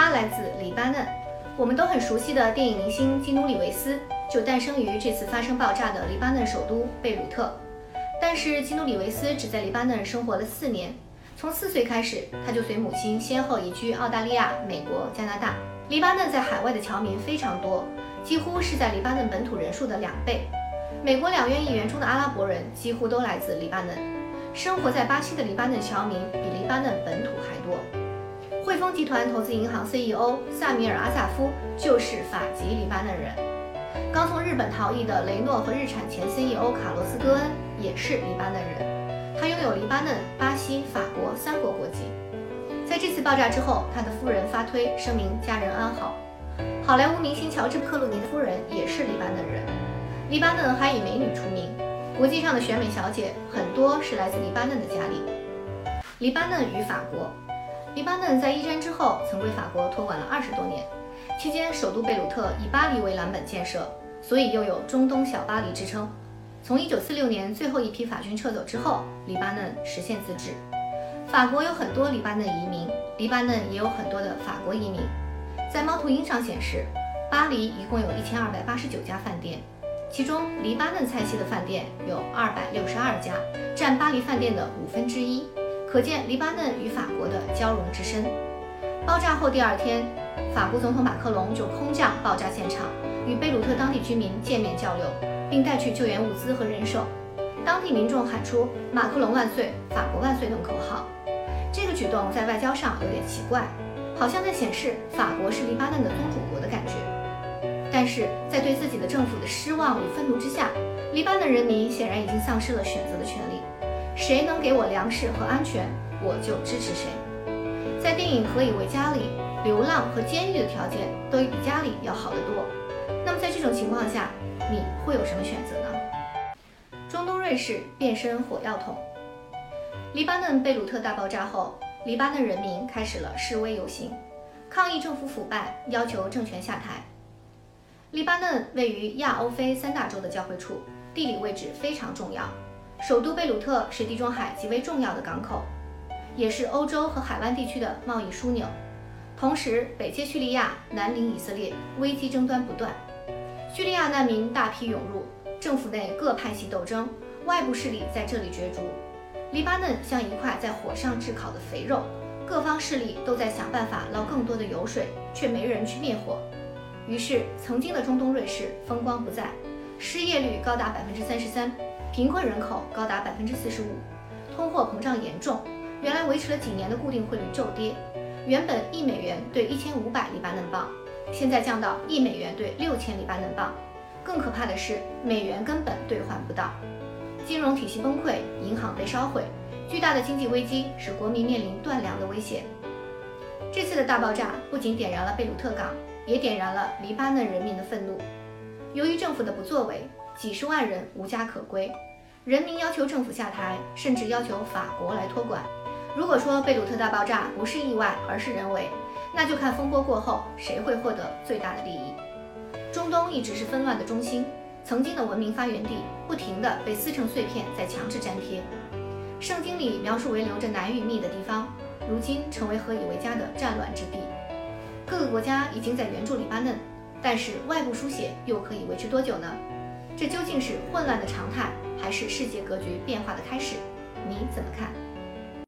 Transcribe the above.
他来自黎巴嫩。我们都很熟悉的电影明星基努里维斯就诞生于这次发生爆炸的黎巴嫩首都贝鲁特。但是基努里维斯只在黎巴嫩生活了四年，从四岁开始，他就随母亲先后移居澳大利亚、美国、加拿大。黎巴嫩在海外的侨民非常多，几乎是在黎巴嫩本土人数的两倍。美国两院议员中的阿拉伯人几乎都来自黎巴嫩，生活在巴西的黎巴嫩侨民比黎巴嫩本土还多。丰集团投资银行 CEO 萨米尔·阿萨夫就是法籍黎巴嫩人。刚从日本逃逸的雷诺和日产前 CEO 卡洛斯·戈恩也是黎巴嫩人，他拥有黎巴嫩、巴西、法国三国国籍。在这次爆炸之后，他的夫人发推声明家人安好。好莱坞明星乔治·克鲁尼的夫人也是黎巴嫩人。黎巴嫩还以美女出名，国际上的选美小姐很多是来自黎巴嫩的家里。黎巴嫩与法国。黎巴嫩在一战之后曾归法国托管了二十多年，期间首都贝鲁特以巴黎为蓝本建设，所以又有中东小巴黎之称。从一九四六年最后一批法军撤走之后，黎巴嫩实现自治。法国有很多黎巴嫩移民，黎巴嫩也有很多的法国移民。在猫头鹰上显示，巴黎一共有一千二百八十九家饭店，其中黎巴嫩菜系的饭店有二百六十二家，占巴黎饭店的五分之一。可见黎巴嫩与法国的交融之深。爆炸后第二天，法国总统马克龙就空降爆炸现场，与贝鲁特当地居民见面交流，并带去救援物资和人手。当地民众喊出“马克龙万岁，法国万岁”等口号。这个举动在外交上有点奇怪，好像在显示法国是黎巴嫩的宗主国的感觉。但是在对自己的政府的失望与愤怒之下，黎巴嫩人民显然已经丧失了选择的权利。谁能给我粮食和安全，我就支持谁。在电影《何以为家》里，流浪和监狱的条件都比家里要好得多。那么在这种情况下，你会有什么选择呢？中东瑞士变身火药桶。黎巴嫩贝鲁特大爆炸后，黎巴嫩人民开始了示威游行，抗议政府腐败，要求政权下台。黎巴嫩位于亚欧非三大洲的交汇处，地理位置非常重要。首都贝鲁特是地中海极为重要的港口，也是欧洲和海湾地区的贸易枢纽。同时，北接叙利亚，南邻以色列，危机争端不断。叙利亚难民大批涌入，政府内各派系斗争，外部势力在这里角逐。黎巴嫩像一块在火上炙烤的肥肉，各方势力都在想办法捞更多的油水，却没人去灭火。于是，曾经的中东瑞士风光不再，失业率高达百分之三十三。贫困人口高达百分之四十五，通货膨胀严重。原来维持了几年的固定汇率骤跌，原本一美元兑一千五百黎巴嫩镑，现在降到一美元兑六千黎巴嫩镑。更可怕的是，美元根本兑换不到，金融体系崩溃，银行被烧毁，巨大的经济危机使国民面临断粮的威胁。这次的大爆炸不仅点燃了贝鲁特港，也点燃了黎巴嫩人民的愤怒。由于政府的不作为。几十万人无家可归，人民要求政府下台，甚至要求法国来托管。如果说贝鲁特大爆炸不是意外，而是人为，那就看风波过后谁会获得最大的利益。中东一直是纷乱的中心，曾经的文明发源地，不停地被撕成碎片，再强制粘贴。圣经里描述为留着难与蜜的地方，如今成为何以为家的战乱之地。各个国家已经在援助黎巴嫩，但是外部书写又可以维持多久呢？这究竟是混乱的常态，还是世界格局变化的开始？你怎么看？